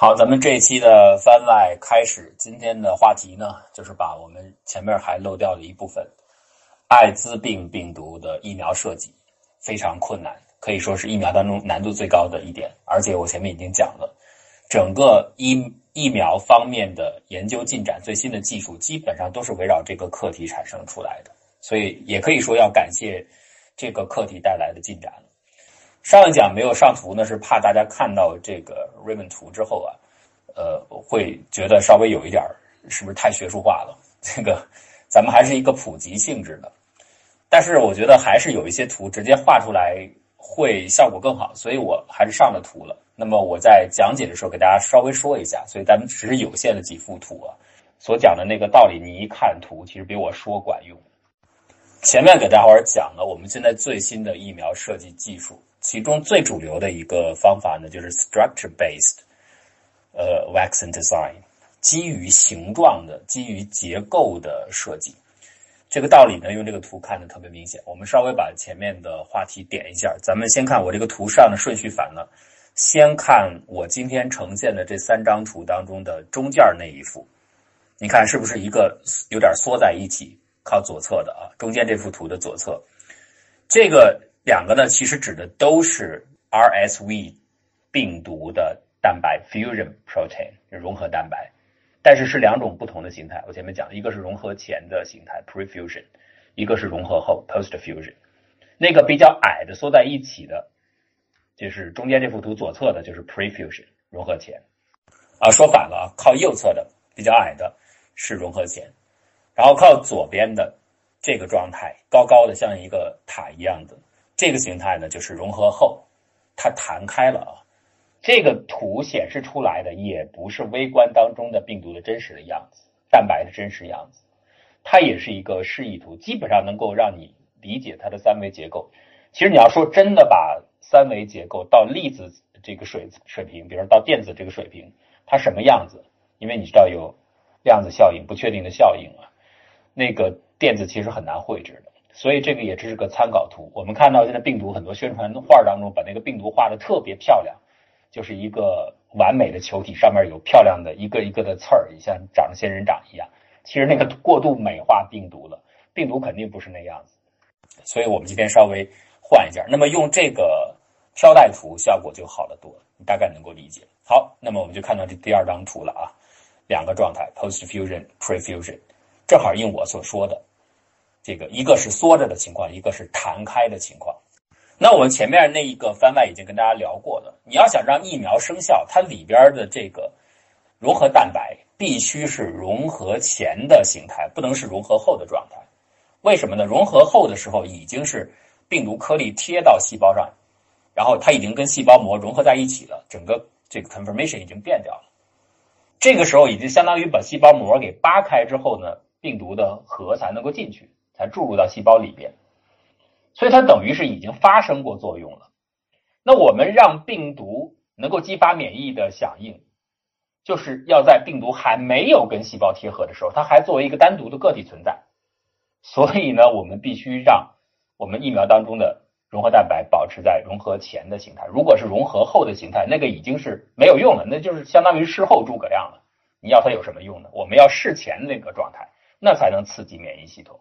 好，咱们这一期的番外开始。今天的话题呢，就是把我们前面还漏掉的一部分——艾滋病病毒的疫苗设计，非常困难，可以说是疫苗当中难度最高的一点。而且我前面已经讲了，整个疫疫苗方面的研究进展，最新的技术基本上都是围绕这个课题产生出来的。所以也可以说要感谢这个课题带来的进展。上一讲没有上图呢，是怕大家看到这个 Raven 图之后啊，呃，会觉得稍微有一点是不是太学术化了？这个咱们还是一个普及性质的，但是我觉得还是有一些图直接画出来会效果更好，所以我还是上了图了。那么我在讲解的时候给大家稍微说一下，所以咱们只是有限的几幅图啊，所讲的那个道理，你一看图其实比我说管用。前面给大伙儿讲了我们现在最新的疫苗设计技术。其中最主流的一个方法呢，就是 structure-based，呃，vaccine design，基于形状的、基于结构的设计。这个道理呢，用这个图看的特别明显。我们稍微把前面的话题点一下，咱们先看我这个图上的顺序反了。先看我今天呈现的这三张图当中的中间那一幅，你看是不是一个有点缩在一起，靠左侧的啊？中间这幅图的左侧，这个。两个呢，其实指的都是 RSV 病毒的蛋白 fusion protein 融合蛋白，但是是两种不同的形态。我前面讲，一个是融合前的形态 prefusion，一个是融合后 postfusion。那个比较矮的缩在一起的，就是中间这幅图左侧的，就是 prefusion 融合前。啊，说反了啊，靠右侧的比较矮的是融合前，然后靠左边的这个状态高高的像一个塔一样的。这个形态呢，就是融合后，它弹开了啊。这个图显示出来的也不是微观当中的病毒的真实的样子，蛋白的真实样子，它也是一个示意图，基本上能够让你理解它的三维结构。其实你要说真的把三维结构到粒子这个水水平，比如到电子这个水平，它什么样子？因为你知道有量子效应、不确定的效应啊，那个电子其实很难绘制的。所以这个也只是个参考图。我们看到现在病毒很多宣传画当中，把那个病毒画的特别漂亮，就是一个完美的球体，上面有漂亮的一个一个的刺儿，像长着仙人掌一样。其实那个过度美化病毒了，病毒肯定不是那样子。所以我们今天稍微换一下，那么用这个飘带图效果就好得多，你大概能够理解。好，那么我们就看到这第二张图了啊，两个状态：post fusion、pre fusion，正好应我所说的。这个一个是缩着的情况，一个是弹开的情况。那我们前面那一个番外已经跟大家聊过了。你要想让疫苗生效，它里边的这个融合蛋白必须是融合前的形态，不能是融合后的状态。为什么呢？融合后的时候已经是病毒颗粒贴到细胞上，然后它已经跟细胞膜融合在一起了，整个这个 conformation 已经变掉了。这个时候已经相当于把细胞膜给扒开之后呢，病毒的核才能够进去。才注入到细胞里边，所以它等于是已经发生过作用了。那我们让病毒能够激发免疫的响应，就是要在病毒还没有跟细胞贴合的时候，它还作为一个单独的个体存在。所以呢，我们必须让我们疫苗当中的融合蛋白保持在融合前的形态。如果是融合后的形态，那个已经是没有用了，那就是相当于事后诸葛亮了。你要它有什么用呢？我们要事前那个状态，那才能刺激免疫系统。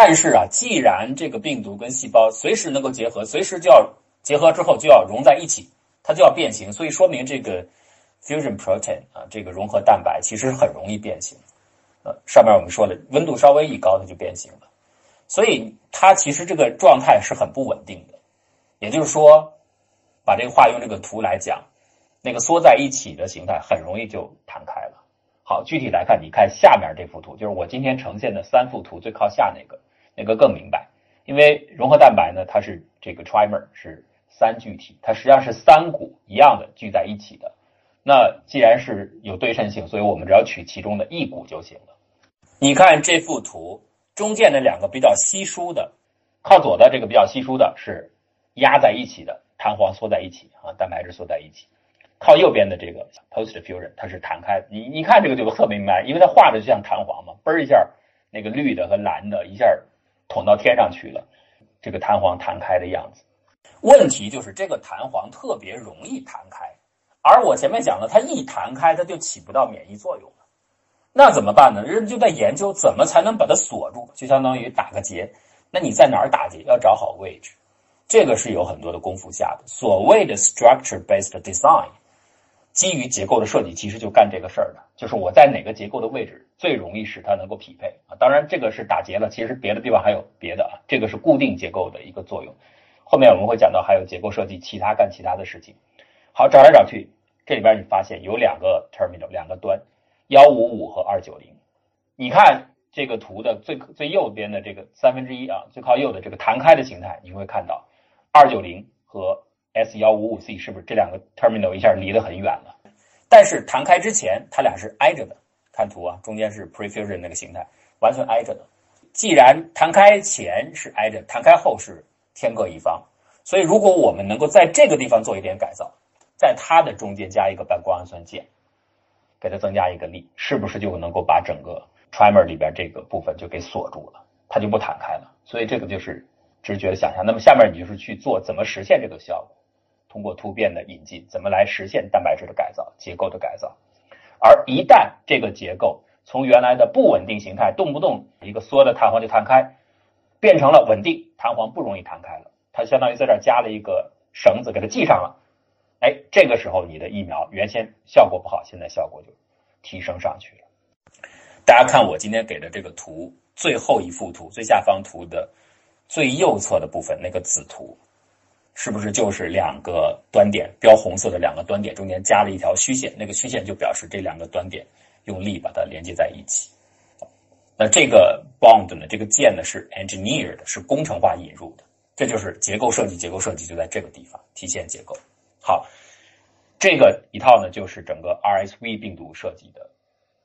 但是啊，既然这个病毒跟细胞随时能够结合，随时就要结合之后就要融在一起，它就要变形，所以说明这个 fusion protein 啊，这个融合蛋白其实很容易变形。呃，上面我们说的温度稍微一高，它就变形了，所以它其实这个状态是很不稳定的。也就是说，把这个话用这个图来讲，那个缩在一起的形态很容易就弹开了。好，具体来看，你看下面这幅图，就是我今天呈现的三幅图最靠下那个。那个更明白，因为融合蛋白呢，它是这个 trimer 是三聚体，它实际上是三股一样的聚在一起的。那既然是有对称性，所以我们只要取其中的一股就行了。你看这幅图中间的两个比较稀疏的，靠左的这个比较稀疏的是压在一起的，弹簧缩在一起啊，蛋白质缩在一起。靠右边的这个 post fusion 它是弹开，你你看这个就特别明白，因为它画的就像弹簧嘛，嘣一下那个绿的和蓝的一下。捅到天上去了，这个弹簧弹开的样子。问题就是这个弹簧特别容易弹开，而我前面讲了，它一弹开，它就起不到免疫作用了。那怎么办呢？人就在研究怎么才能把它锁住，就相当于打个结。那你在哪儿打结？要找好位置，这个是有很多的功夫下的。所谓的 structure-based design，基于结构的设计，其实就干这个事儿的，就是我在哪个结构的位置最容易使它能够匹配啊。当然，这个是打结了，其实别的地方还有别的啊。这个是固定结构的一个作用。后面我们会讲到还有结构设计，其他干其他的事情。好，找来找去，这里边你发现有两个 terminal，两个端，幺五五和二九零。你看。这个图的最最右边的这个三分之一啊，最靠右的这个弹开的形态，你会看到二九零和 S 幺五五 C 是不是这两个 terminal 一下离得很远了？但是弹开之前，它俩是挨着的。看图啊，中间是 prefusion 那个形态，完全挨着的。既然弹开前是挨着，弹开后是天各一方，所以如果我们能够在这个地方做一点改造，在它的中间加一个半胱氨酸键，给它增加一个力，是不是就能够把整个 Trimer 里边这个部分就给锁住了，它就不弹开了。所以这个就是直觉的想象。那么下面你就是去做怎么实现这个效果，通过突变的引进，怎么来实现蛋白质的改造、结构的改造。而一旦这个结构从原来的不稳定形态，动不动一个缩的弹簧就弹开，变成了稳定弹簧不容易弹开了，它相当于在这儿加了一个绳子给它系上了。哎，这个时候你的疫苗原先效果不好，现在效果就提升上去了。大家看我今天给的这个图，最后一幅图最下方图的最右侧的部分那个子图，是不是就是两个端点标红色的两个端点中间加了一条虚线？那个虚线就表示这两个端点用力把它连接在一起。那这个 bond 呢？这个键呢是 engineered，是工程化引入的。这就是结构设计，结构设计就在这个地方体现结构。好，这个一套呢就是整个 RSV 病毒设计的。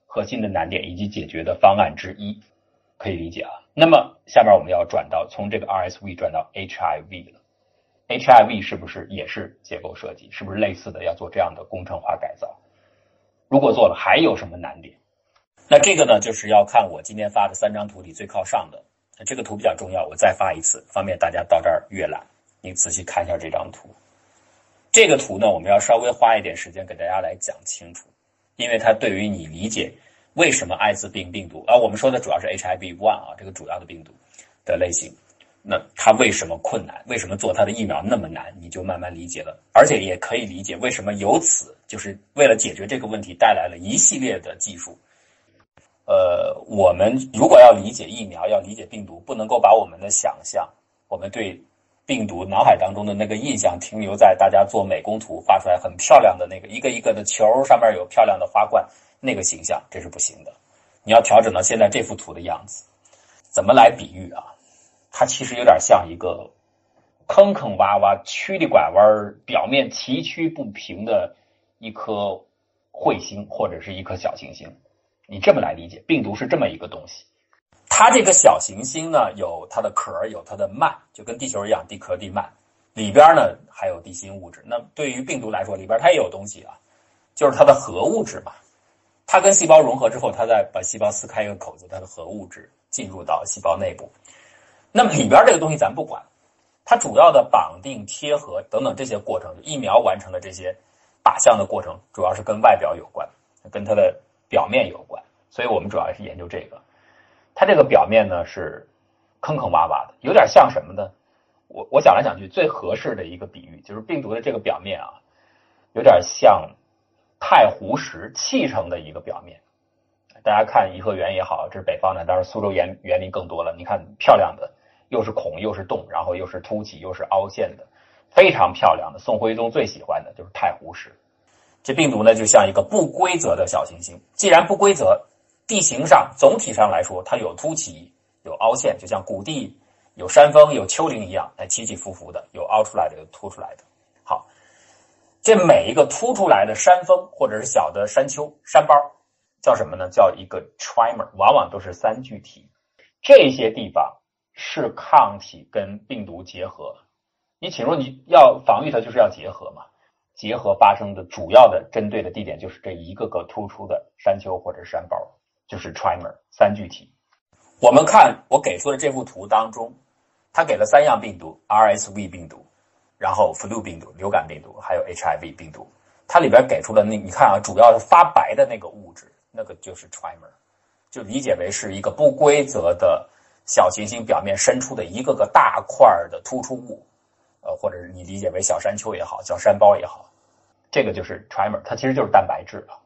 核心的难点以及解决的方案之一，可以理解啊。那么下面我们要转到从这个 RSV 转到 HIV 了，HIV 是不是也是结构设计？是不是类似的要做这样的工程化改造？如果做了，还有什么难点？那这个呢，就是要看我今天发的三张图里最靠上的这个图比较重要，我再发一次，方便大家到这儿阅览。你仔细看一下这张图，这个图呢，我们要稍微花一点时间给大家来讲清楚。因为它对于你理解为什么艾滋病病毒啊，我们说的主要是 HIV one 啊，这个主要的病毒的类型，那它为什么困难？为什么做它的疫苗那么难？你就慢慢理解了，而且也可以理解为什么由此就是为了解决这个问题带来了一系列的技术。呃，我们如果要理解疫苗，要理解病毒，不能够把我们的想象，我们对。病毒脑海当中的那个印象停留在大家做美工图画出来很漂亮的那个一个一个的球上面有漂亮的花冠那个形象，这是不行的。你要调整到现在这幅图的样子，怎么来比喻啊？它其实有点像一个坑坑洼洼、曲里拐弯、表面崎岖不平的一颗彗星或者是一颗小行星。你这么来理解，病毒是这么一个东西。它这个小行星呢，有它的壳，有它的幔，就跟地球一样，地壳地幔，里边呢还有地心物质。那对于病毒来说，里边它也有东西啊，就是它的核物质嘛。它跟细胞融合之后，它再把细胞撕开一个口子，它的核物质进入到细胞内部。那么里边这个东西咱不管，它主要的绑定、贴合等等这些过程，疫苗完成的这些靶向的过程，主要是跟外表有关，跟它的表面有关。所以我们主要是研究这个。它这个表面呢是坑坑洼洼的，有点像什么呢？我我想来想去，最合适的一个比喻就是病毒的这个表面啊，有点像太湖石砌成的一个表面。大家看颐和园也好，这是北方的，当然苏州园园林更多了。你看漂亮的，又是孔又是洞，然后又是凸起又是凹陷的，非常漂亮的。宋徽宗最喜欢的就是太湖石。这病毒呢就像一个不规则的小行星，既然不规则。地形上总体上来说，它有凸起，有凹陷，就像谷地有山峰、有丘陵一样，哎，起起伏伏的，有凹出来的，有凸出来的。好，这每一个凸出来的山峰或者是小的山丘、山包，叫什么呢？叫一个 trimer，往往都是三聚体。这些地方是抗体跟病毒结合。你请说你要防御它，就是要结合嘛？结合发生的主要的针对的地点就是这一个个突出的山丘或者山包。就是 trimer 三聚体。我们看我给出的这幅图当中，它给了三样病毒：RSV 病毒，然后 flu 病毒、流感病毒，还有 HIV 病毒。它里边给出了那你看啊，主要是发白的那个物质，那个就是 trimer，就理解为是一个不规则的小行星表面伸出的一个个大块的突出物，呃，或者是你理解为小山丘也好，小山包也好，这个就是 trimer，它其实就是蛋白质啊，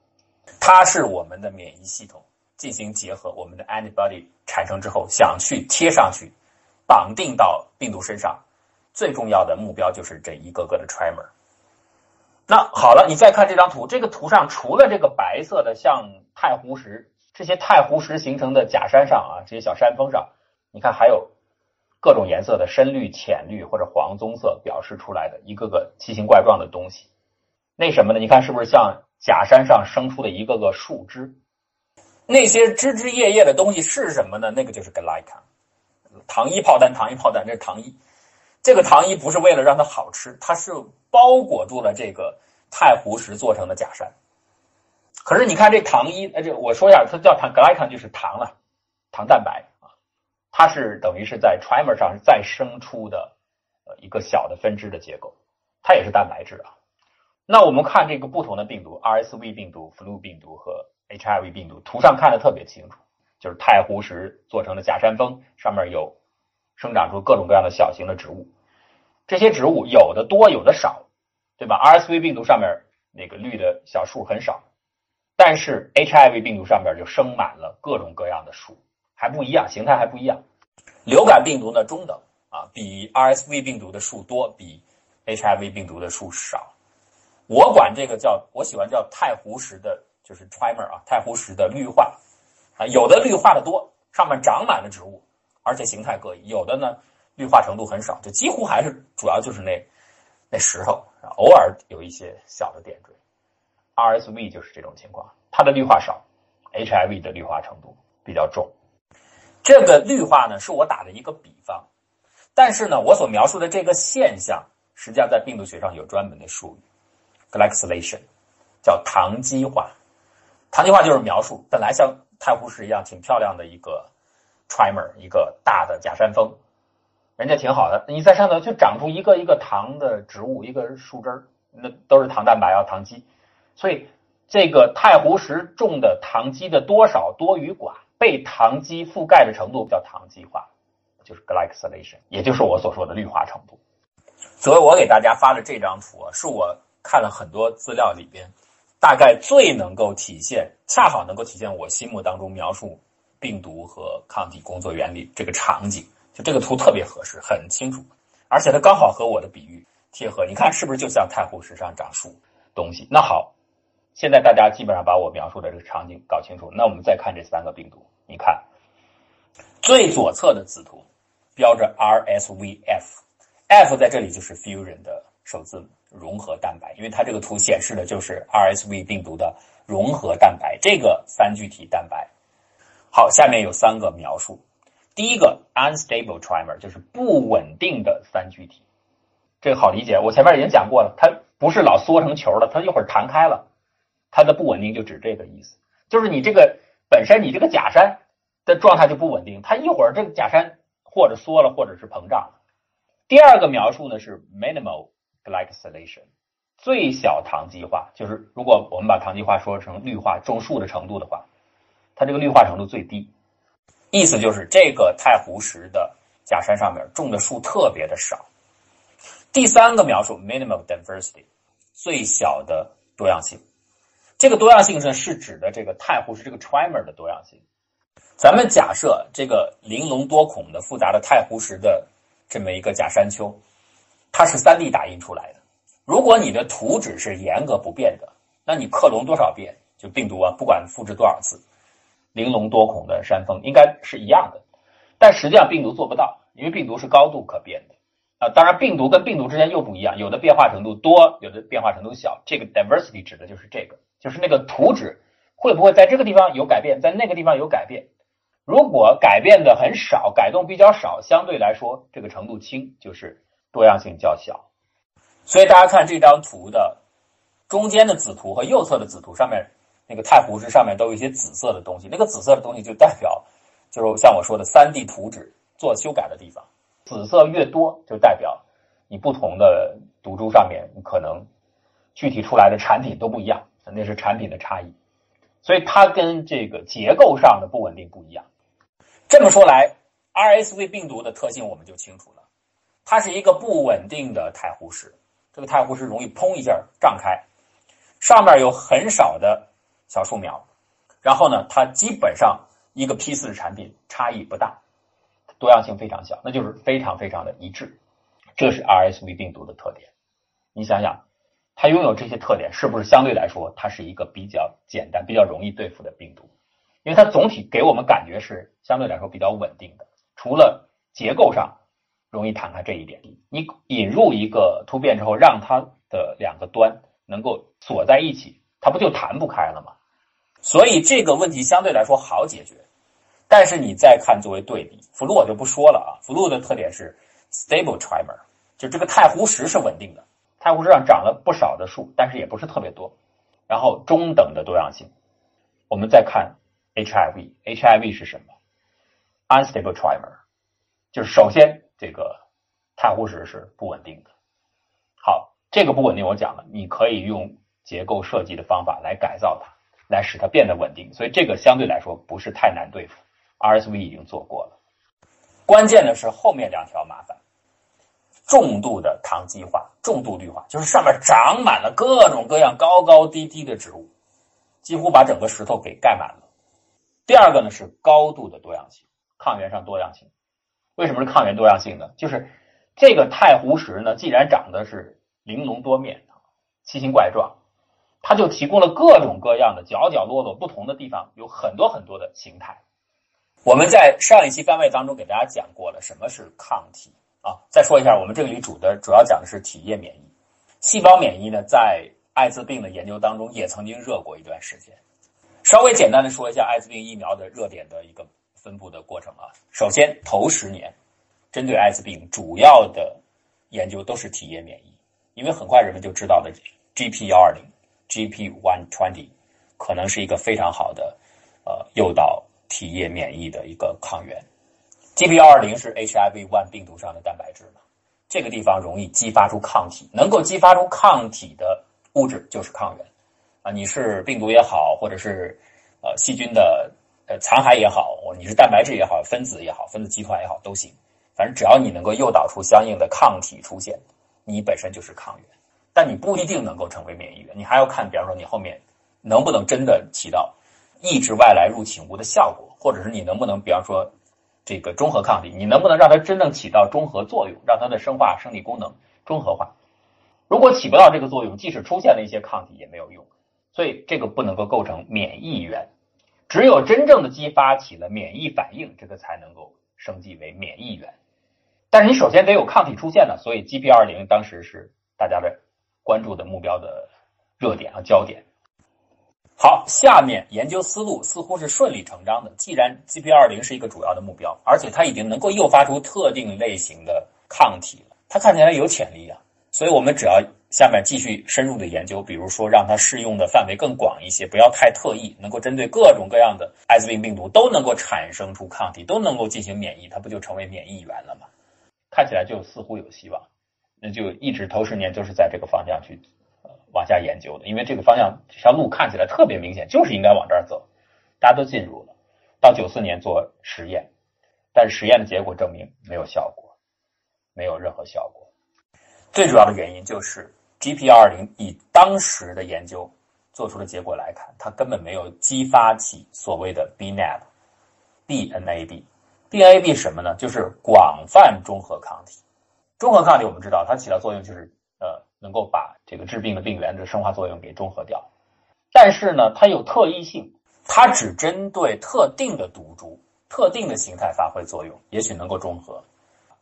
它是我们的免疫系统进行结合，我们的 antibody 产生之后想去贴上去，绑定到病毒身上，最重要的目标就是这一个个的 trimer。那好了，你再看这张图，这个图上除了这个白色的像太湖石这些太湖石形成的假山上啊，这些小山峰上，你看还有各种颜色的深绿、浅绿或者黄棕色表示出来的一个个奇形怪状的东西，那什么呢？你看是不是像假山上生出的一个个树枝？那些枝枝叶叶的东西是什么呢？那个就是 glycan，糖衣炮弹，糖衣炮弹，这是糖衣。这个糖衣不是为了让它好吃，它是包裹住了这个太湖石做成的假山。可是你看这糖衣，呃，这我说一下，它叫糖 glycan 就是糖了，糖蛋白，它是等于是在 trimer 上再生出的呃一个小的分支的结构，它也是蛋白质啊。那我们看这个不同的病毒，RSV 病毒、flu 病毒和 HIV 病毒，图上看的特别清楚，就是太湖石做成的假山峰，上面有生长出各种各样的小型的植物。这些植物有的多，有的少，对吧？RSV 病毒上面那个绿的小树很少，但是 HIV 病毒上面就生满了各种各样的树，还不一样，形态还不一样。流感病毒呢中等啊，比 RSV 病毒的数多，比 HIV 病毒的数少。我管这个叫，我喜欢叫太湖石的，就是 trimer 啊，太湖石的绿化啊，有的绿化的多，上面长满了植物，而且形态各异；有的呢。绿化程度很少，就几乎还是主要就是那那石头，偶尔有一些小的点缀。RSV 就是这种情况，它的绿化少，HIV 的绿化程度比较重。这个绿化呢，是我打的一个比方，但是呢，我所描述的这个现象，实际上在病毒学上有专门的术语，glycylation，叫糖基化。糖基化就是描述本来像太湖石一样挺漂亮的一个 trimer，一个大的假山峰。人家挺好的，你在上头就长出一个一个糖的植物，一个树枝，那都是糖蛋白啊，糖基。所以这个太湖石种的糖基的多少多与寡，被糖基覆盖的程度叫糖基化，就是 glycylation，也就是我所说的绿化程度。所以我给大家发的这张图啊，是我看了很多资料里边，大概最能够体现，恰好能够体现我心目当中描述病毒和抗体工作原理这个场景。就这个图特别合适，很清楚，而且它刚好和我的比喻贴合。你看是不是就像太湖石上长树东西？那好，现在大家基本上把我描述的这个场景搞清楚。那我们再看这三个病毒，你看最左侧的子图标着 RSVF，F 在这里就是 fusion 的首字母，融合蛋白，因为它这个图显示的就是 RSV 病毒的融合蛋白，这个三聚体蛋白。好，下面有三个描述。第一个 unstable trimer 就是不稳定的三聚体，这个好理解。我前面已经讲过了，它不是老缩成球了，它一会儿弹开了，它的不稳定就指这个意思，就是你这个本身你这个假山的状态就不稳定，它一会儿这个假山或者缩了，或者是膨胀。第二个描述呢是 minimal glycylation，最小糖基化，就是如果我们把糖基化说成绿化种树的程度的话，它这个绿化程度最低。意思就是这个太湖石的假山上面种的树特别的少。第三个描述 minimal diversity 最小的多样性，这个多样性呢是指的这个太湖石这个 trimer 的多样性。咱们假设这个玲珑多孔的复杂的太湖石的这么一个假山丘，它是 3D 打印出来的。如果你的图纸是严格不变的，那你克隆多少遍就病毒啊，不管复制多少次。玲珑多孔的山峰应该是一样的，但实际上病毒做不到，因为病毒是高度可变的啊。当然，病毒跟病毒之间又不一样，有的变化程度多，有的变化程度小。这个 diversity 指的就是这个，就是那个图纸会不会在这个地方有改变，在那个地方有改变。如果改变的很少，改动比较少，相对来说这个程度轻，就是多样性较小。所以大家看这张图的中间的子图和右侧的子图上面。那个太湖石上面都有一些紫色的东西，那个紫色的东西就代表，就是像我说的三 D 图纸做修改的地方，紫色越多就代表你不同的毒株上面可能具体出来的产品都不一样，那是产品的差异。所以它跟这个结构上的不稳定不一样。这么说来，RSV 病毒的特性我们就清楚了，它是一个不稳定的太湖石，这个太湖石容易砰一下胀开，上面有很少的小树苗，然后呢，它基本上一个批次的产品差异不大，多样性非常小，那就是非常非常的一致。这是 RSV 病毒的特点。你想想。它拥有这些特点，是不是相对来说它是一个比较简单、比较容易对付的病毒？因为它总体给我们感觉是相对来说比较稳定的，除了结构上容易弹开这一点。你引入一个突变之后，让它的两个端能够锁在一起，它不就弹不开了吗？所以这个问题相对来说好解决。但是你再看作为对比，福禄我就不说了啊。福禄的特点是 stable trimer，就这个太湖石是稳定的。太湖石上长了不少的树，但是也不是特别多。然后中等的多样性。我们再看 HIV，HIV 是什么？Unstable trimer，就是首先这个太湖石是不稳定的。好，这个不稳定我讲了，你可以用结构设计的方法来改造它，来使它变得稳定。所以这个相对来说不是太难对付。RSV 已经做过了，关键的是后面两条麻烦。重度的糖基化、重度绿化，就是上面长满了各种各样高高低低的植物，几乎把整个石头给盖满了。第二个呢是高度的多样性，抗原上多样性。为什么是抗原多样性呢？就是这个太湖石呢，既然长得是玲珑多面、奇形怪状，它就提供了各种各样的角角落落、不同的地方，有很多很多的形态。我们在上一期番外当中给大家讲过了，什么是抗体。啊，再说一下，我们这里主的主要讲的是体液免疫，细胞免疫呢，在艾滋病的研究当中也曾经热过一段时间。稍微简单的说一下艾滋病疫苗的热点的一个分布的过程啊。首先，头十年针对艾滋病主要的研究都是体液免疫，因为很快人们就知道了 GP 幺二零、GP one twenty 可能是一个非常好的呃诱导体液免疫的一个抗原。G P 幺二零是 H I V one 病毒上的蛋白质嘛？这个地方容易激发出抗体，能够激发出抗体的物质就是抗原啊。你是病毒也好，或者是呃细菌的呃残骸也好，你是蛋白质也好，分子也好，分子集团也好都行。反正只要你能够诱导出相应的抗体出现，你本身就是抗原。但你不一定能够成为免疫源，你还要看，比方说你后面能不能真的起到抑制外来入侵物的效果，或者是你能不能，比方说。这个中和抗体，你能不能让它真正起到中和作用，让它的生化生理功能中和化？如果起不到这个作用，即使出现了一些抗体也没有用，所以这个不能够构成免疫源。只有真正的激发起了免疫反应，这个才能够升级为免疫源。但是你首先得有抗体出现呢，所以 GP 二零当时是大家的关注的目标的热点和焦点。好，下面研究思路似乎是顺理成章的。既然 GP 二零是一个主要的目标，而且它已经能够诱发出特定类型的抗体了，它看起来有潜力啊。所以我们只要下面继续深入的研究，比如说让它适用的范围更广一些，不要太特异，能够针对各种各样的艾滋病病毒都能够产生出抗体，都能够进行免疫，它不就成为免疫源了吗？看起来就似乎有希望，那就一直头十年就是在这个方向去。往下研究的，因为这个方向这条路看起来特别明显，就是应该往这儿走，大家都进入了。到九四年做实验，但是实验的结果证明没有效果，没有任何效果。最主要的原因就是 GP 二零以当时的研究做出的结果来看，它根本没有激发起所谓的 BNAB，BNAB。BNAB 什么呢？就是广泛中和抗体。中和抗体我们知道它起到作用就是。能够把这个致病的病原的生化作用给中和掉，但是呢，它有特异性，它只针对特定的毒株、特定的形态发挥作用，也许能够中和。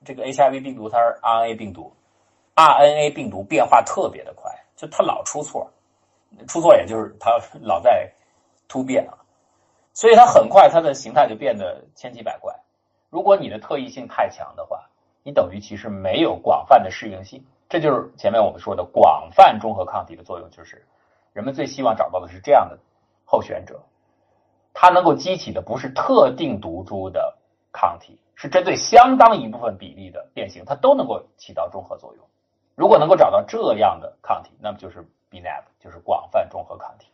这个 HIV 病毒它是 RNA 病毒，RNA 病毒变化特别的快，就它老出错，出错也就是它老在突变啊，所以它很快它的形态就变得千奇百怪。如果你的特异性太强的话，你等于其实没有广泛的适应性。这就是前面我们说的广泛中和抗体的作用，就是人们最希望找到的是这样的候选者，它能够激起的不是特定毒株的抗体，是针对相当一部分比例的变形，它都能够起到中和作用。如果能够找到这样的抗体，那么就是 BNAB，就是广泛中和抗体。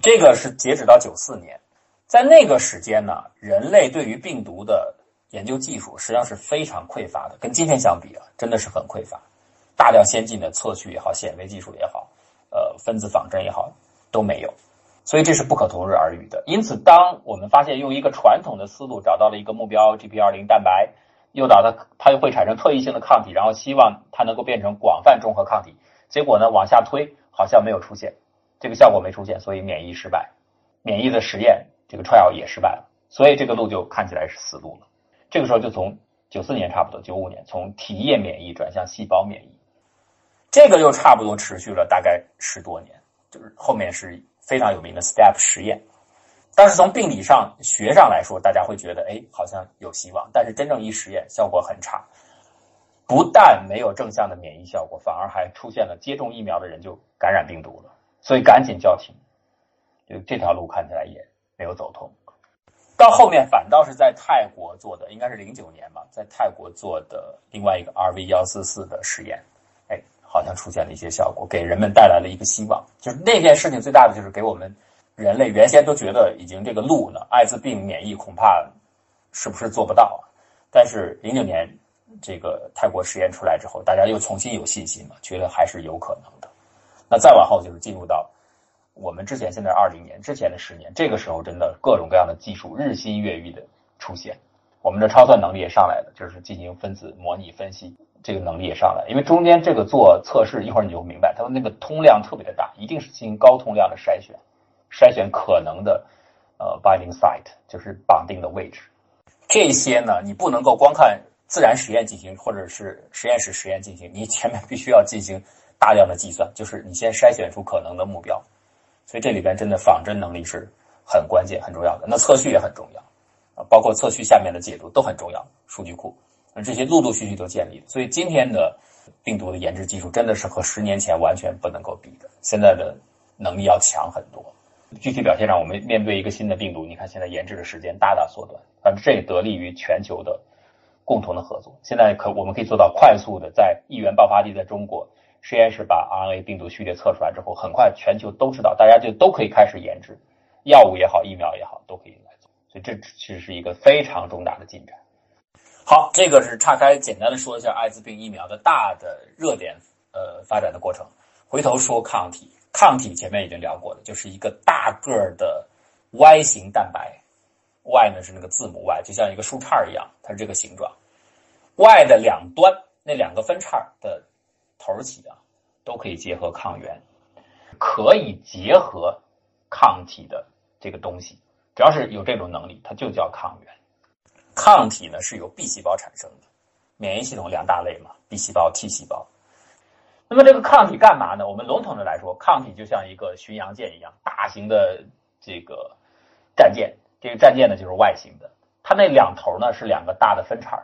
这个是截止到九四年，在那个时间呢，人类对于病毒的研究技术实际上是非常匮乏的，跟今天相比啊，真的是很匮乏。大量先进的测序也好，显微技术也好，呃，分子仿真也好，都没有，所以这是不可同日而语的。因此，当我们发现用一个传统的思路找到了一个目标 GP20 蛋白，诱导它，它又会产生特异性的抗体，然后希望它能够变成广泛中和抗体，结果呢，往下推好像没有出现，这个效果没出现，所以免疫失败，免疫的实验这个 trial 也失败了，所以这个路就看起来是死路了。这个时候就从九四年差不多九五年，从体液免疫转向细胞免疫。这个又差不多持续了大概十多年，就是后面是非常有名的 STEP 实验。但是从病理上、学上来说，大家会觉得，哎，好像有希望。但是真正一实验，效果很差，不但没有正向的免疫效果，反而还出现了接种疫苗的人就感染病毒了。所以赶紧叫停，就这条路看起来也没有走通。到后面反倒是在泰国做的，应该是零九年吧，在泰国做的另外一个 RV 幺四四的实验。好像出现了一些效果，给人们带来了一个希望。就是那件事情最大的，就是给我们人类原先都觉得已经这个路呢，艾滋病免疫恐怕是不是做不到啊？但是零九年这个泰国实验出来之后，大家又重新有信心了，觉得还是有可能的。那再往后就是进入到我们之前现在二零年之前的十年，这个时候真的各种各样的技术日新月异的出现，我们的超算能力也上来了，就是进行分子模拟分析。这个能力也上来，因为中间这个做测试，一会儿你就明白，它的那个通量特别的大，一定是进行高通量的筛选，筛选可能的呃 binding site，就是绑定的位置。这些呢，你不能够光看自然实验进行，或者是实验室实验进行，你前面必须要进行大量的计算，就是你先筛选出可能的目标。所以这里边真的仿真能力是很关键、很重要的。那测序也很重要啊，包括测序下面的解读都很重要，数据库。那这些陆陆续续都建立所以今天的病毒的研制技术真的是和十年前完全不能够比的。现在的能力要强很多。具体表现上，我们面对一个新的病毒，你看现在研制的时间大大缩短，反正这也得力于全球的共同的合作。现在可我们可以做到快速的在一元爆发地，在中国实验室把 RNA 病毒序列测出来之后，很快全球都知道，大家就都可以开始研制药物也好，疫苗也好，都可以来做。所以这其实是一个非常重大的进展。好，这个是岔开，简单的说一下艾滋病疫苗的大的热点，呃，发展的过程。回头说抗体，抗体前面已经聊过了，就是一个大个儿的 Y 型蛋白，Y 呢是那个字母 Y，就像一个树杈一样，它是这个形状。Y 的两端那两个分叉的头起啊，都可以结合抗原，可以结合抗体的这个东西，只要是有这种能力，它就叫抗原。抗体呢是由 B 细胞产生的，免疫系统两大类嘛，B 细胞、T 细胞。那么这个抗体干嘛呢？我们笼统的来说，抗体就像一个巡洋舰一样，大型的这个战舰。这个战舰呢就是外形的，它那两头呢是两个大的分叉，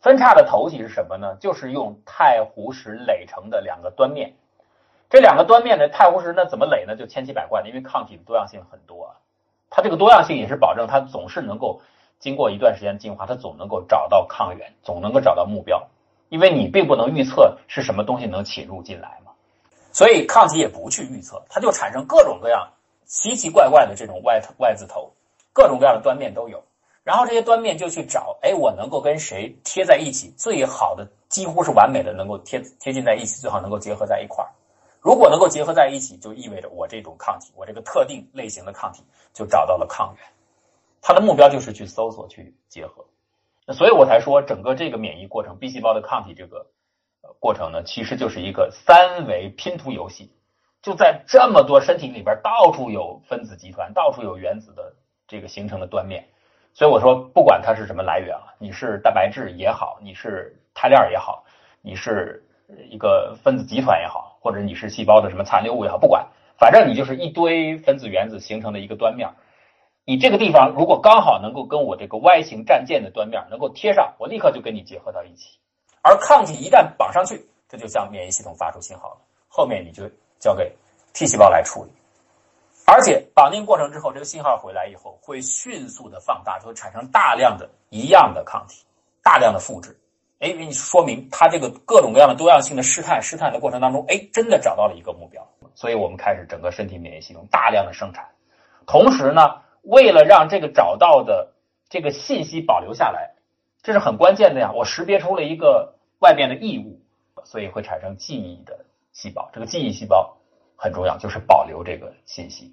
分叉的头体是什么呢？就是用太湖石垒成的两个端面。这两个端面的太湖石呢怎么垒呢？就千奇百怪的，因为抗体的多样性很多啊。它这个多样性也是保证它总是能够。经过一段时间进化，它总能够找到抗原，总能够找到目标，因为你并不能预测是什么东西能侵入进来嘛，所以抗体也不去预测，它就产生各种各样奇奇怪怪的这种 Y Y 字头，各种各样的端面都有，然后这些端面就去找，哎，我能够跟谁贴在一起，最好的几乎是完美的能够贴贴近在一起，最好能够结合在一块儿，如果能够结合在一起，就意味着我这种抗体，我这个特定类型的抗体就找到了抗原。它的目标就是去搜索、去结合，那所以我才说，整个这个免疫过程，B 细胞的抗体这个过程呢，其实就是一个三维拼图游戏。就在这么多身体里边，到处有分子集团，到处有原子的这个形成的端面。所以我说，不管它是什么来源啊，你是蛋白质也好，你是肽链也好，你是一个分子集团也好，或者你是细胞的什么残留物也好，不管，反正你就是一堆分子原子形成的一个端面。你这个地方如果刚好能够跟我这个 Y 型战舰的端面能够贴上，我立刻就跟你结合到一起。而抗体一旦绑上去，这就向免疫系统发出信号了，后面你就交给 T 细胞来处理。而且绑定过程之后，这个信号回来以后，会迅速的放大，就会产生大量的一样的抗体，大量的复制。哎，给你说明它这个各种各样的多样性的试探，试探的过程当中，哎，真的找到了一个目标。所以我们开始整个身体免疫系统大量的生产。同时呢，为了让这个找到的这个信息保留下来，这是很关键的呀。我识别出了一个外边的异物，所以会产生记忆的细胞。这个记忆细胞很重要，就是保留这个信息。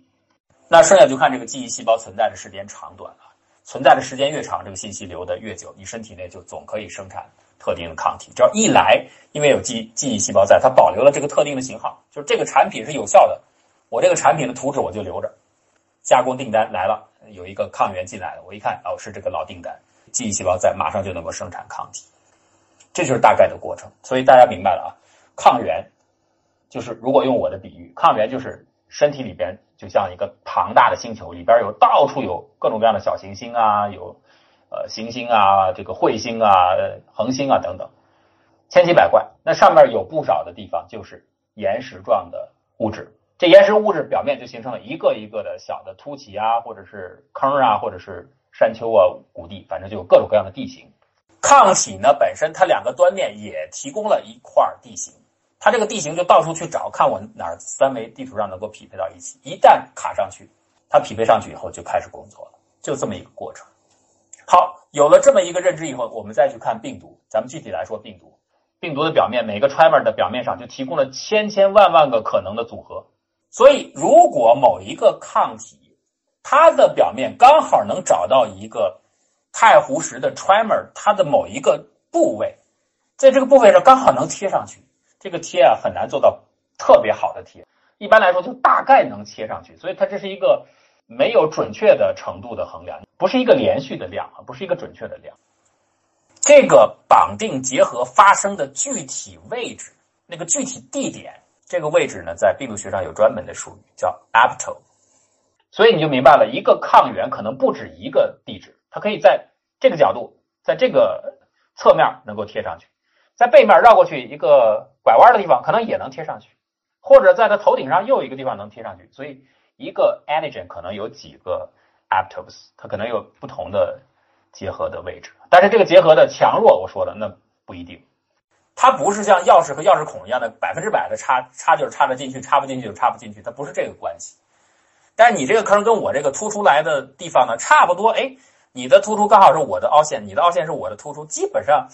那剩下就看这个记忆细胞存在的时间长短了。存在的时间越长，这个信息留的越久，你身体内就总可以生产特定的抗体。只要一来，因为有记记忆细胞在，它保留了这个特定的型号，就是这个产品是有效的。我这个产品的图纸我就留着，加工订单来了，有一个抗原进来了，我一看哦是这个老订单，记忆细胞在，马上就能够生产抗体。这就是大概的过程。所以大家明白了啊，抗原就是如果用我的比喻，抗原就是身体里边。就像一个庞大的星球，里边有到处有各种各样的小行星啊，有呃行星啊，这个彗星啊、恒星啊等等，千奇百怪。那上面有不少的地方就是岩石状的物质，这岩石物质表面就形成了一个一个的小的凸起啊，或者是坑啊，或者是山丘啊、谷地，反正就有各种各样的地形。抗体呢本身它两个端面也提供了一块地形。它这个地形就到处去找，看我哪儿三维地图上能够匹配到一起。一旦卡上去，它匹配上去以后就开始工作了，就这么一个过程。好，有了这么一个认知以后，我们再去看病毒。咱们具体来说，病毒，病毒的表面每个 trimer 的表面上就提供了千千万万个可能的组合。所以，如果某一个抗体，它的表面刚好能找到一个太湖石的 trimer，它的某一个部位，在这个部位上刚好能贴上去。这个贴啊很难做到特别好的贴，一般来说就大概能贴上去，所以它这是一个没有准确的程度的衡量，不是一个连续的量啊，不是一个准确的量。这个绑定结合发生的具体位置，那个具体地点，这个位置呢，在病毒学上有专门的术语叫 epitope，所以你就明白了，一个抗原可能不止一个地址，它可以在这个角度，在这个侧面能够贴上去。在背面绕过去一个拐弯的地方，可能也能贴上去，或者在它头顶上又一个地方能贴上去。所以一个 antigen 可能有几个 epitopes，它可能有不同的结合的位置。但是这个结合的强弱，我说的那不一定，它不是像钥匙和钥匙孔一样的百分之百的插插就是插得进去，插不进去就插不进去，它不是这个关系。但是你这个坑跟我这个凸出来的地方呢差不多，哎，你的突出刚好是我的凹陷，你的凹陷是我的突出，基本上。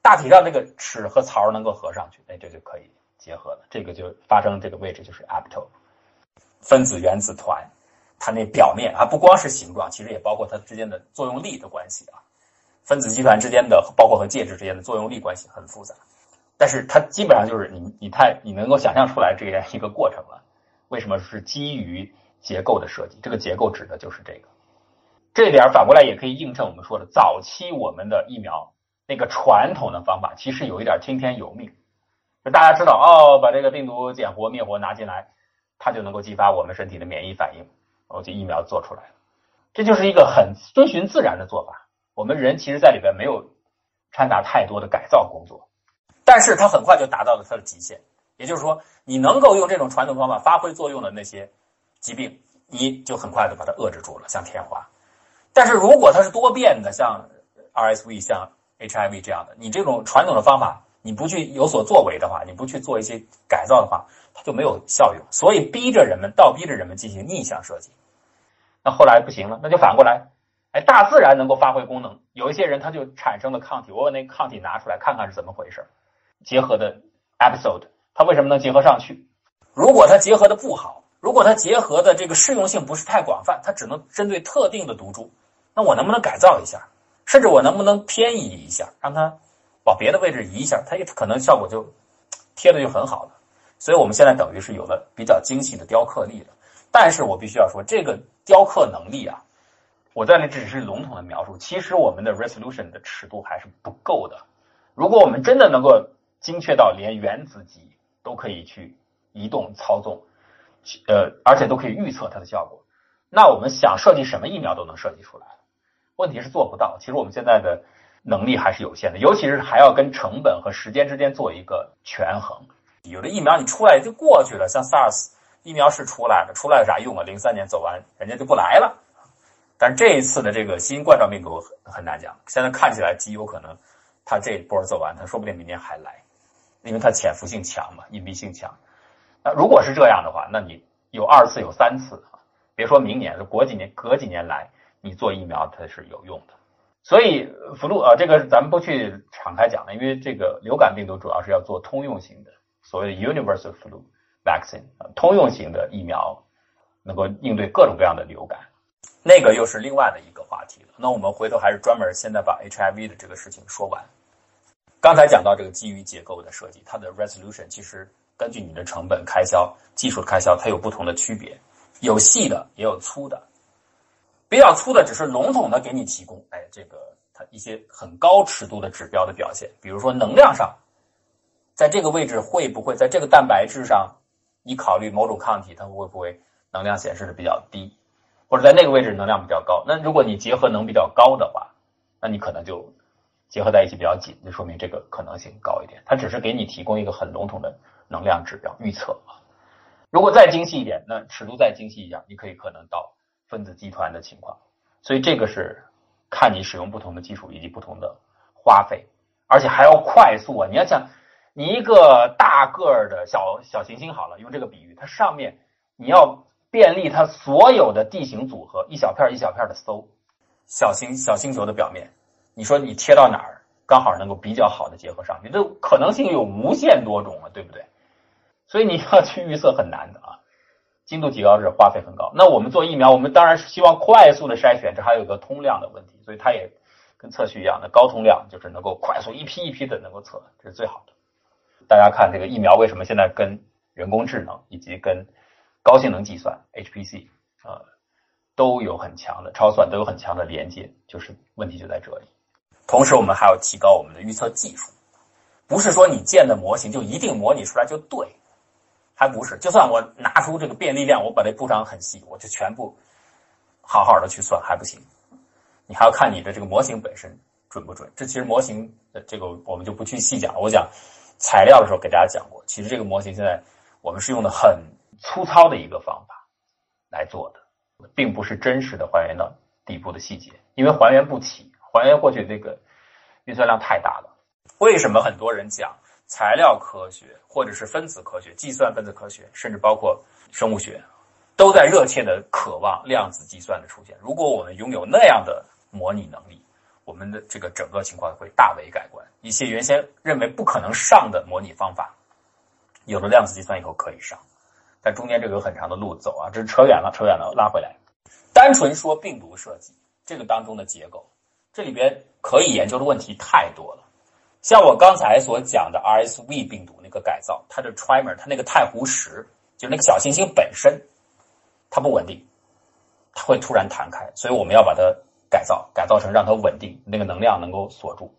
大体上，这个齿和槽能够合上去，哎，这就可以结合了。这个就发生这个位置就是 apto 分子原子团，它那表面啊，不光是形状，其实也包括它之间的作用力的关系啊。分子集团之间的，包括和介质之间的作用力关系很复杂，但是它基本上就是你你太你能够想象出来这样一个过程了。为什么是基于结构的设计？这个结构指的就是这个。这点反过来也可以映证我们说的早期我们的疫苗。那个传统的方法其实有一点听天由命，就大家知道哦，把这个病毒减活灭活拿进来，它就能够激发我们身体的免疫反应，我就疫苗做出来了。这就是一个很遵循自然的做法。我们人其实在里边没有掺杂太多的改造工作，但是它很快就达到了它的极限。也就是说，你能够用这种传统方法发挥作用的那些疾病，你就很快的把它遏制住了，像天花。但是如果它是多变的，像 RSV，像 HIV 这样的，你这种传统的方法，你不去有所作为的话，你不去做一些改造的话，它就没有效用。所以逼着人们，倒逼着人们进行逆向设计。那后来不行了，那就反过来，哎，大自然能够发挥功能，有一些人他就产生了抗体，我把那抗体拿出来看看是怎么回事。结合的 episode，它为什么能结合上去？如果它结合的不好，如果它结合的这个适用性不是太广泛，它只能针对特定的毒株，那我能不能改造一下？甚至我能不能偏移一下，让它往别的位置移一下，它也可能效果就贴的就很好了。所以我们现在等于是有了比较精细的雕刻力了。但是我必须要说，这个雕刻能力啊，我在那只是笼统的描述，其实我们的 resolution 的尺度还是不够的。如果我们真的能够精确到连原子级都可以去移动操纵，呃，而且都可以预测它的效果，那我们想设计什么疫苗都能设计出来。问题是做不到，其实我们现在的能力还是有限的，尤其是还要跟成本和时间之间做一个权衡。有的疫苗你出来就过去了，像 SARS 疫苗是出来了，出来有啥用啊？零三年走完，人家就不来了。但这一次的这个新冠状病毒很难讲，现在看起来极有可能，它这波走完，它说不定明年还来，因为它潜伏性强嘛，隐蔽性强。那如果是这样的话，那你有二次有三次，别说明年，过几年隔几年来，你做疫苗它是有用的。所以福禄啊，这个咱们不去敞开讲了，因为这个流感病毒主要是要做通用型的，所谓的 universal flu vaccine，通用型的疫苗能够应对各种各样的流感，那个又是另外的一个话题了。那我们回头还是专门现在把 HIV 的这个事情说完。刚才讲到这个基于结构的设计，它的 resolution 其实根据你的成本开销、技术开销，它有不同的区别，有细的也有粗的。比较粗的只是笼统的给你提供，哎，这个它一些很高尺度的指标的表现，比如说能量上，在这个位置会不会在这个蛋白质上，你考虑某种抗体它会不会能量显示的比较低，或者在那个位置能量比较高？那如果你结合能比较高的话，那你可能就结合在一起比较紧，就说明这个可能性高一点。它只是给你提供一个很笼统的能量指标预测啊。如果再精细一点，那尺度再精细一点，你可以可能到。分子集团的情况，所以这个是看你使用不同的技术以及不同的花费，而且还要快速啊！你要想，你一个大个儿的小小行星好了，用这个比喻，它上面你要便利它所有的地形组合，一小片一小片的搜小星小星球的表面，你说你贴到哪儿刚好能够比较好的结合上去，这可能性有无限多种啊，对不对？所以你要去预测很难的啊。精度提高是花费很高。那我们做疫苗，我们当然是希望快速的筛选，这还有个通量的问题，所以它也跟测序一样的高通量，就是能够快速一批一批的能够测，这是最好的。大家看这个疫苗为什么现在跟人工智能以及跟高性能计算 HPC 啊都有很强的超算，都有很强的连接，就是问题就在这里。同时，我们还要提高我们的预测技术，不是说你建的模型就一定模拟出来就对。还不是，就算我拿出这个便利量，我把这布上很细，我就全部好好的去算还不行。你还要看你的这个模型本身准不准。这其实模型的这个我们就不去细讲了。我讲材料的时候给大家讲过，其实这个模型现在我们是用的很粗糙的一个方法来做的，并不是真实的还原到底部的细节，因为还原不起，还原过去这个运算量太大了。为什么很多人讲？材料科学，或者是分子科学、计算分子科学，甚至包括生物学，都在热切的渴望量子计算的出现。如果我们拥有那样的模拟能力，我们的这个整个情况会大为改观。一些原先认为不可能上的模拟方法，有了量子计算以后可以上，但中间这个有很长的路走啊，这是扯远了，扯远了，拉回来。单纯说病毒设计，这个当中的结构，这里边可以研究的问题太多了。像我刚才所讲的 RSV 病毒那个改造，它的 trimer，它那个太湖石，就那个小行星本身，它不稳定，它会突然弹开，所以我们要把它改造，改造成让它稳定，那个能量能够锁住，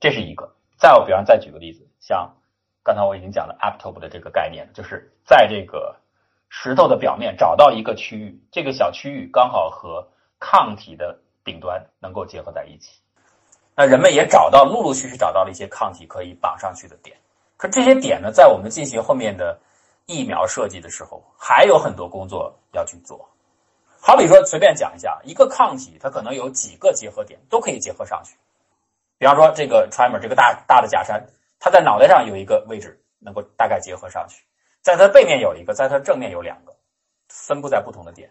这是一个。再我比方再举个例子，像刚才我已经讲了 aptope 的这个概念，就是在这个石头的表面找到一个区域，这个小区域刚好和抗体的顶端能够结合在一起。那人们也找到，陆陆续续找到了一些抗体可以绑上去的点。可这些点呢，在我们进行后面的疫苗设计的时候，还有很多工作要去做。好比说，随便讲一下，一个抗体它可能有几个结合点，都可以结合上去。比方说，这个 trimer 这个大大的假山，它在脑袋上有一个位置能够大概结合上去，在它背面有一个，在它正面有两个，分布在不同的点。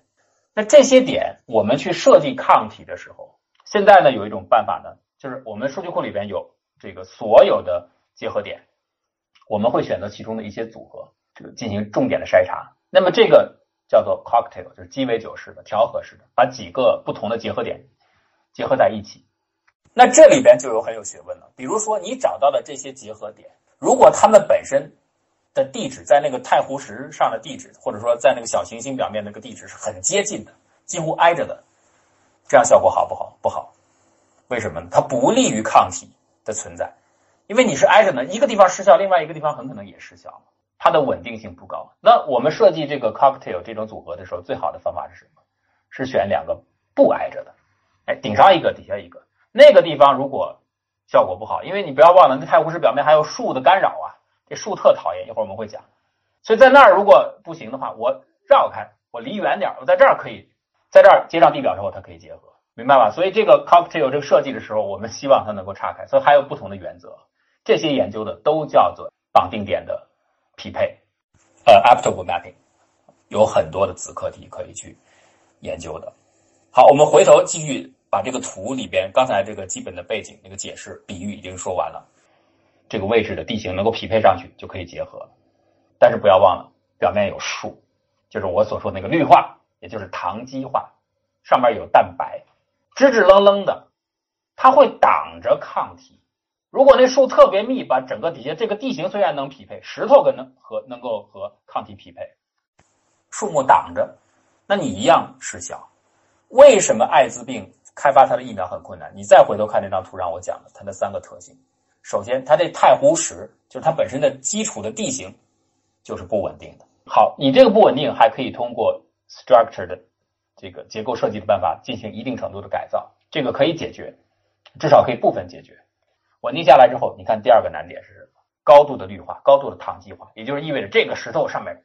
那这些点，我们去设计抗体的时候，现在呢有一种办法呢。就是我们数据库里边有这个所有的结合点，我们会选择其中的一些组合，这个进行重点的筛查。那么这个叫做 cocktail，就是鸡尾酒式的调和式的，把几个不同的结合点结合在一起。那这里边就有很有学问了。比如说你找到的这些结合点，如果它们本身的地址在那个太湖石上的地址，或者说在那个小行星表面那个地址是很接近的，几乎挨着的，这样效果好不好？不好。为什么呢？它不利于抗体的存在，因为你是挨着的，一个地方失效，另外一个地方很可能也失效，它的稳定性不高。那我们设计这个 cocktail 这种组合的时候，最好的方法是什么？是选两个不挨着的，哎，顶上一个，底下一个。那个地方如果效果不好，因为你不要忘了，那太湖石表面还有树的干扰啊，这树特讨厌。一会儿我们会讲，所以在那儿如果不行的话，我绕开，我离远点，我在这儿可以，在这儿接上地表之后，它可以结合。明白吧？所以这个 cocktail 这个设计的时候，我们希望它能够岔开，所以还有不同的原则。这些研究的都叫做绑定点的匹配。呃 apoptosis mapping，有很多的子课题可以去研究的。好，我们回头继续把这个图里边刚才这个基本的背景那个解释比喻已经说完了，这个位置的地形能够匹配上去就可以结合了。但是不要忘了，表面有树，就是我所说那个绿化，也就是糖基化，上面有蛋白，支支棱棱的，它会挡着抗体。如果那树特别密，把整个底下这个地形虽然能匹配，石头跟能和能够和抗体匹配，树木挡着，那你一样失效。为什么艾滋病开发它的疫苗很困难？你再回头看那张图，让我讲的它的三个特性。首先，它这太湖石就是它本身的基础的地形就是不稳定的。好，你这个不稳定还可以通过 structure 的这个结构设计的办法进行一定程度的改造，这个可以解决，至少可以部分解决。稳定下来之后，你看第二个难点是什么？高度的绿化，高度的糖基化，也就是意味着这个石头上面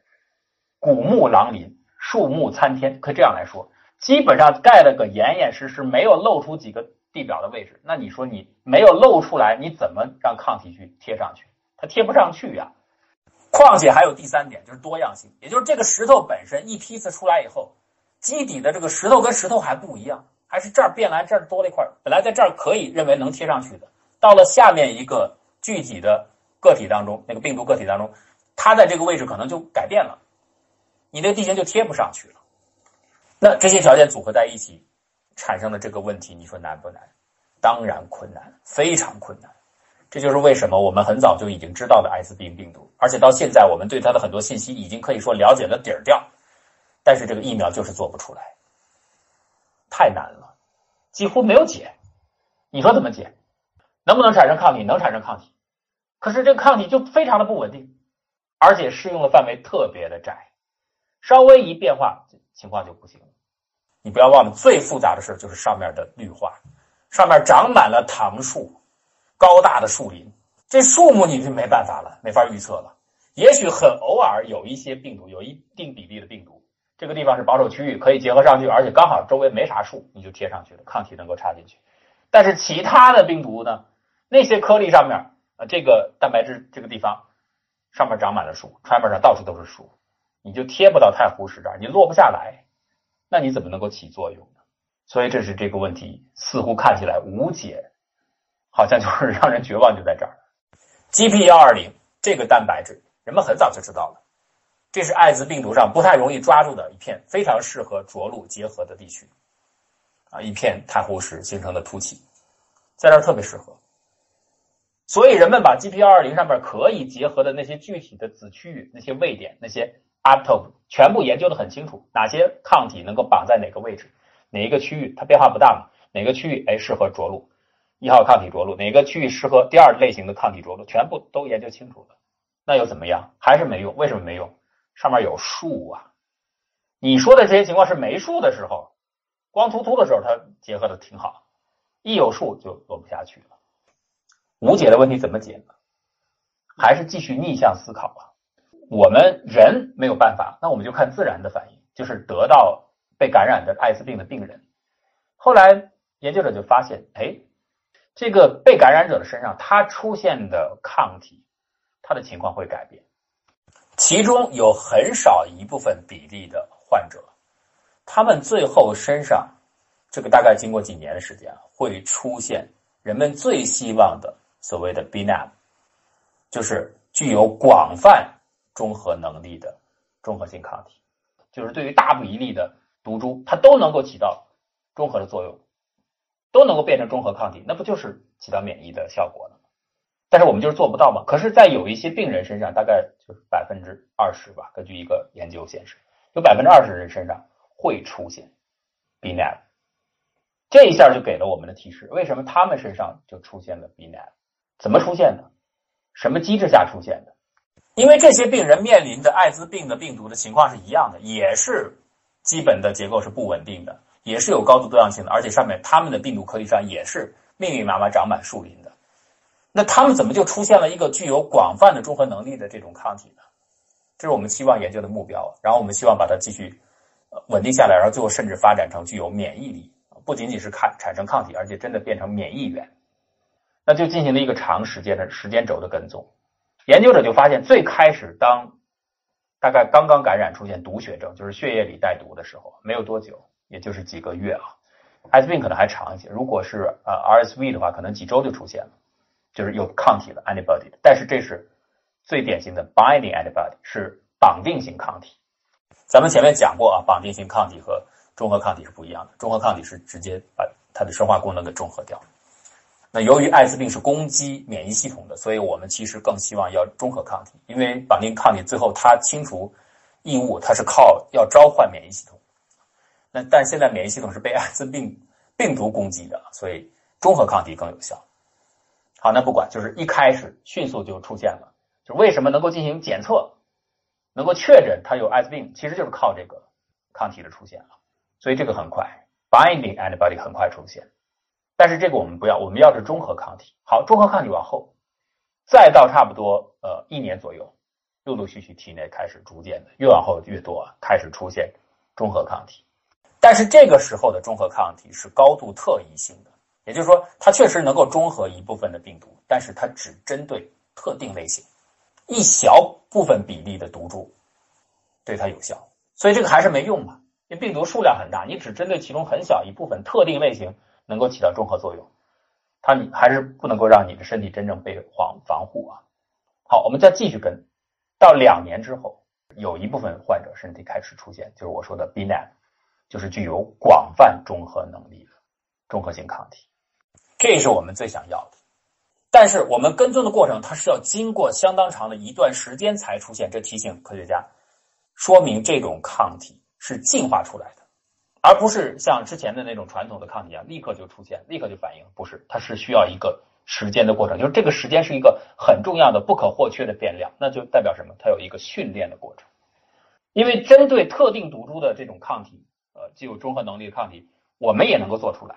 古木狼林，树木参天，可以这样来说，基本上盖了个严严实实，没有露出几个地表的位置。那你说你没有露出来，你怎么让抗体去贴上去？它贴不上去呀。况且还有第三点，就是多样性，也就是这个石头本身一批次出来以后，基底的这个石头跟石头还不一样，还是这儿变蓝，这儿多了一块，本来在这儿可以认为能贴上去的。到了下面一个具体的个体当中，那个病毒个体当中，它在这个位置可能就改变了，你那地形就贴不上去了。那这些条件组合在一起，产生的这个问题，你说难不难？当然困难，非常困难。这就是为什么我们很早就已经知道的艾滋病病毒，而且到现在我们对它的很多信息已经可以说了解了底儿掉，但是这个疫苗就是做不出来，太难了，几乎没有解。你说怎么解？能不能产生抗体？能产生抗体，可是这个抗体就非常的不稳定，而且适用的范围特别的窄，稍微一变化情况就不行了。你不要忘了，最复杂的事就是上面的绿化，上面长满了糖树，高大的树林，这树木你就没办法了，没法预测了。也许很偶尔有一些病毒，有一定比例的病毒，这个地方是保守区域，可以结合上去，而且刚好周围没啥树，你就贴上去了，抗体能够插进去。但是其他的病毒呢？那些颗粒上面啊，这个蛋白质这个地方上面长满了树，川面上到处都是树，你就贴不到太湖石这儿，你落不下来，那你怎么能够起作用呢？所以这是这个问题，似乎看起来无解，好像就是 让人绝望就在这儿。GP 幺二零这个蛋白质，人们很早就知道了，这是艾滋病毒上不太容易抓住的一片非常适合着陆结合的地区，啊，一片太湖石形成的凸起，在这儿特别适合。所以人们把 GP 幺二零上面可以结合的那些具体的子区域、那些位点、那些 epitope 全部研究的很清楚，哪些抗体能够绑在哪个位置，哪一个区域它变化不大嘛？哪个区域哎适合着陆，一号抗体着陆，哪个区域适合第二类型的抗体着陆，全部都研究清楚了。那又怎么样？还是没用？为什么没用？上面有树啊！你说的这些情况是没树的时候，光秃秃的时候，它结合的挺好，一有树就落不下去了。无解的问题怎么解呢？还是继续逆向思考啊？我们人没有办法，那我们就看自然的反应，就是得到被感染的艾滋病的病人。后来研究者就发现，哎，这个被感染者的身上，他出现的抗体，他的情况会改变。其中有很少一部分比例的患者，他们最后身上，这个大概经过几年的时间，会出现人们最希望的。所谓的 bNAb，就是具有广泛中和能力的综合性抗体，就是对于大不一例的毒株，它都能够起到中和的作用，都能够变成中和抗体，那不就是起到免疫的效果了吗？但是我们就是做不到嘛。可是，在有一些病人身上，大概就是百分之二十吧，根据一个研究显示，有百分之二十人身上会出现 bNAb，这一下就给了我们的提示，为什么他们身上就出现了 bNAb？怎么出现的？什么机制下出现的？因为这些病人面临的艾滋病的病毒的情况是一样的，也是基本的结构是不稳定的，也是有高度多样性的，而且上面他们的病毒颗粒上也是密密麻麻长满树林的。那他们怎么就出现了一个具有广泛的中和能力的这种抗体呢？这是我们期望研究的目标。然后我们希望把它继续稳定下来，然后最后甚至发展成具有免疫力，不仅仅是看产生抗体，而且真的变成免疫源。那就进行了一个长时间的时间轴的跟踪，研究者就发现，最开始当大概刚刚感染出现毒血症，就是血液里带毒的时候，没有多久，也就是几个月啊。艾滋病可能还长一些，如果是呃 RSV 的话，可能几周就出现了，就是有抗体的 antibody。但是这是最典型的 binding antibody，是绑定型抗体。咱们前面讲过啊，绑定型抗体和中和抗体是不一样的，中和抗体是直接把它的生化功能给中和掉。那由于艾滋病是攻击免疫系统的，所以我们其实更希望要中和抗体，因为绑定抗体最后它清除异物，它是靠要召唤免疫系统。那但现在免疫系统是被艾滋病病毒攻击的，所以中和抗体更有效。好，那不管，就是一开始迅速就出现了，就为什么能够进行检测，能够确诊它有艾滋病，其实就是靠这个抗体的出现了。所以这个很快，binding antibody 很快出现。但是这个我们不要，我们要是中和抗体。好，中和抗体往后，再到差不多呃一年左右，陆陆续续体内开始逐渐的越往后越多，开始出现中和抗体。但是这个时候的中和抗体是高度特异性的，也就是说，它确实能够中和一部分的病毒，但是它只针对特定类型，一小部分比例的毒株对它有效。所以这个还是没用嘛，因为病毒数量很大，你只针对其中很小一部分特定类型。能够起到中和作用，它你还是不能够让你的身体真正被防防护啊。好，我们再继续跟，到两年之后，有一部分患者身体开始出现，就是我说的 B n a n 就是具有广泛中和能力的中和性抗体，这是我们最想要的。但是我们跟踪的过程，它是要经过相当长的一段时间才出现，这提醒科学家，说明这种抗体是进化出来的。而不是像之前的那种传统的抗体啊，立刻就出现，立刻就反应，不是，它是需要一个时间的过程，就是这个时间是一个很重要的、不可或缺的变量，那就代表什么？它有一个训练的过程。因为针对特定毒株的这种抗体，呃，具有中和能力的抗体，我们也能够做出来，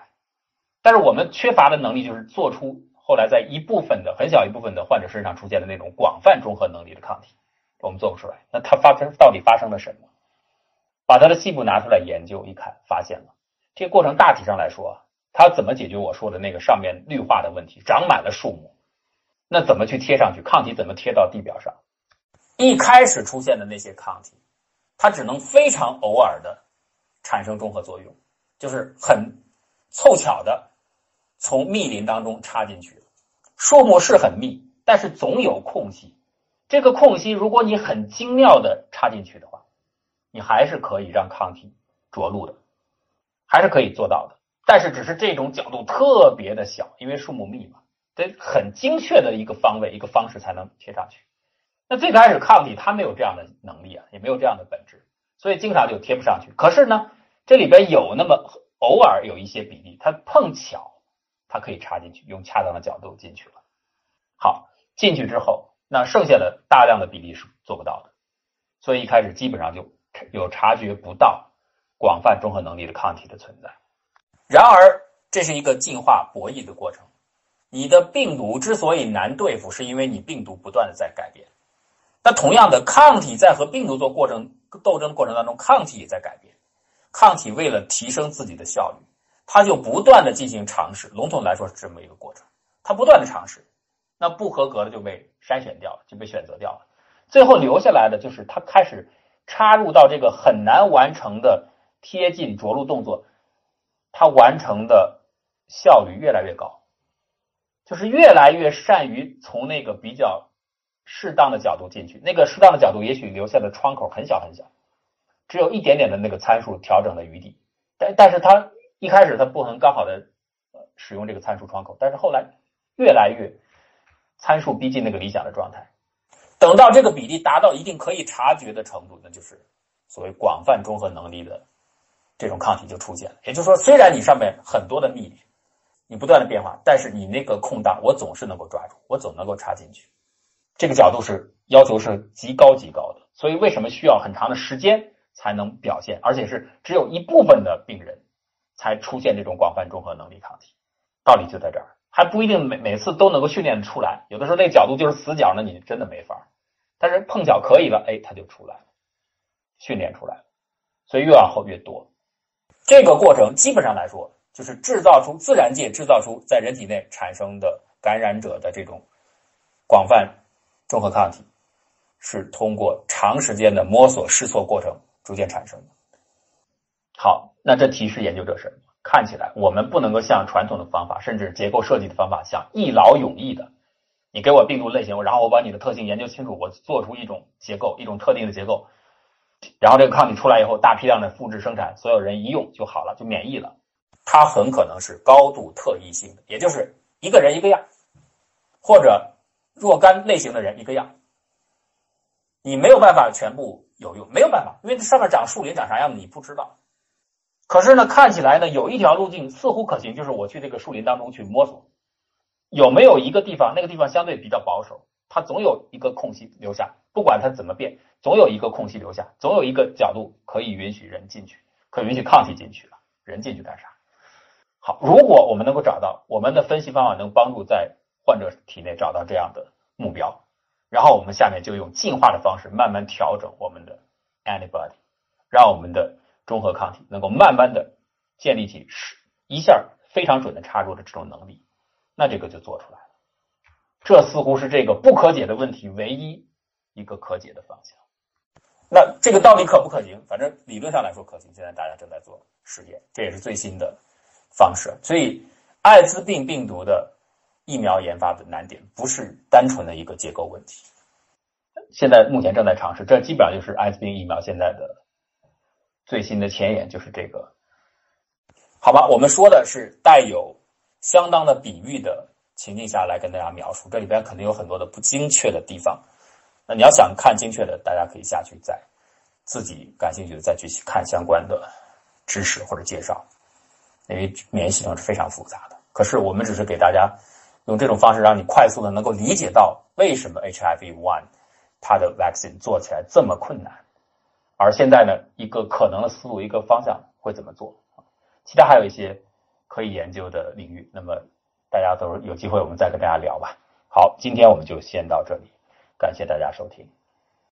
但是我们缺乏的能力就是做出后来在一部分的很小一部分的患者身上出现的那种广泛中和能力的抗体，我们做不出来。那它发生到底发生了什么？把它的细部拿出来研究，一看发现了，这个过程大体上来说，它怎么解决我说的那个上面绿化的问题？长满了树木，那怎么去贴上去？抗体怎么贴到地表上？一开始出现的那些抗体，它只能非常偶尔的产生中和作用，就是很凑巧的从密林当中插进去。树木是很密，但是总有空隙。这个空隙，如果你很精妙的插进去的话。你还是可以让抗体着陆的，还是可以做到的，但是只是这种角度特别的小，因为树木密嘛，得很精确的一个方位、一个方式才能贴上去。那最开始抗体它没有这样的能力啊，也没有这样的本质，所以经常就贴不上去。可是呢，这里边有那么偶尔有一些比例，它碰巧它可以插进去，用恰当的角度进去了。好，进去之后，那剩下的大量的比例是做不到的，所以一开始基本上就。有察觉不到广泛中和能力的抗体的存在。然而，这是一个进化博弈的过程。你的病毒之所以难对付，是因为你病毒不断的在改变。那同样的，抗体在和病毒做过程斗争过程当中，抗体也在改变。抗体为了提升自己的效率，它就不断的进行尝试。笼统来说是这么一个过程，它不断的尝试，那不合格的就被筛选掉了，就被选择掉了。最后留下来的就是它开始。插入到这个很难完成的贴近着陆动作，它完成的效率越来越高，就是越来越善于从那个比较适当的角度进去。那个适当的角度也许留下的窗口很小很小，只有一点点的那个参数调整的余地。但但是它一开始它不能刚好的使用这个参数窗口，但是后来越来越参数逼近那个理想的状态。等到这个比例达到一定可以察觉的程度，那就是所谓广泛中和能力的这种抗体就出现了。也就是说，虽然你上面很多的密，你不断的变化，但是你那个空档我总是能够抓住，我总能够插进去。这个角度是要求是极高极高的，所以为什么需要很长的时间才能表现，而且是只有一部分的病人才出现这种广泛中和能力抗体？道理就在这儿，还不一定每每次都能够训练出来，有的时候那角度就是死角，那你真的没法。但是碰巧可以了，哎，它就出来了，训练出来了，所以越往后越多。这个过程基本上来说，就是制造出自然界制造出在人体内产生的感染者的这种广泛中和抗体，是通过长时间的摸索试错过程逐渐产生的。好，那这提示研究者是看起来我们不能够像传统的方法，甚至结构设计的方法，像一劳永逸的，你给我病毒类型，然后我把你的特性研究清楚，我做出一种结构，一种特定的结构，然后这个抗体出来以后，大批量的复制生产，所有人一用就好了，就免疫了。它很可能是高度特异性的，也就是一个人一个样，或者若干类型的人一个样。你没有办法全部有用，没有办法，因为上面长树林长啥样你不知道。可是呢，看起来呢有一条路径似乎可行，就是我去这个树林当中去摸索，有没有一个地方，那个地方相对比较保守，它总有一个空隙留下，不管它怎么变，总有一个空隙留下，总有一个角度可以允许人进去，可允许抗体进去了，人进去干啥？好，如果我们能够找到我们的分析方法，能帮助在患者体内找到这样的目标。然后我们下面就用进化的方式慢慢调整我们的 antibody，让我们的中和抗体能够慢慢的建立起是一下非常准的插入的这种能力，那这个就做出来了。这似乎是这个不可解的问题唯一一个可解的方向。那这个到底可不可行？反正理论上来说可行，现在大家正在做实验，这也是最新的方式。所以艾滋病病毒的。疫苗研发的难点不是单纯的一个结构问题，现在目前正在尝试，这基本上就是艾滋病疫苗现在的最新的前沿，就是这个，好吧？我们说的是带有相当的比喻的情境下来跟大家描述，这里边肯定有很多的不精确的地方。那你要想看精确的，大家可以下去再自己感兴趣的再去看相关的知识或者介绍，因为免疫系统是非常复杂的。可是我们只是给大家。用这种方式让你快速的能够理解到为什么 HIV one 它的 vaccine 做起来这么困难，而现在呢一个可能的思路一个方向会怎么做？其他还有一些可以研究的领域，那么大家都有机会我们再跟大家聊吧。好，今天我们就先到这里，感谢大家收听。